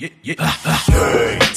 yeah, yeah, yeah.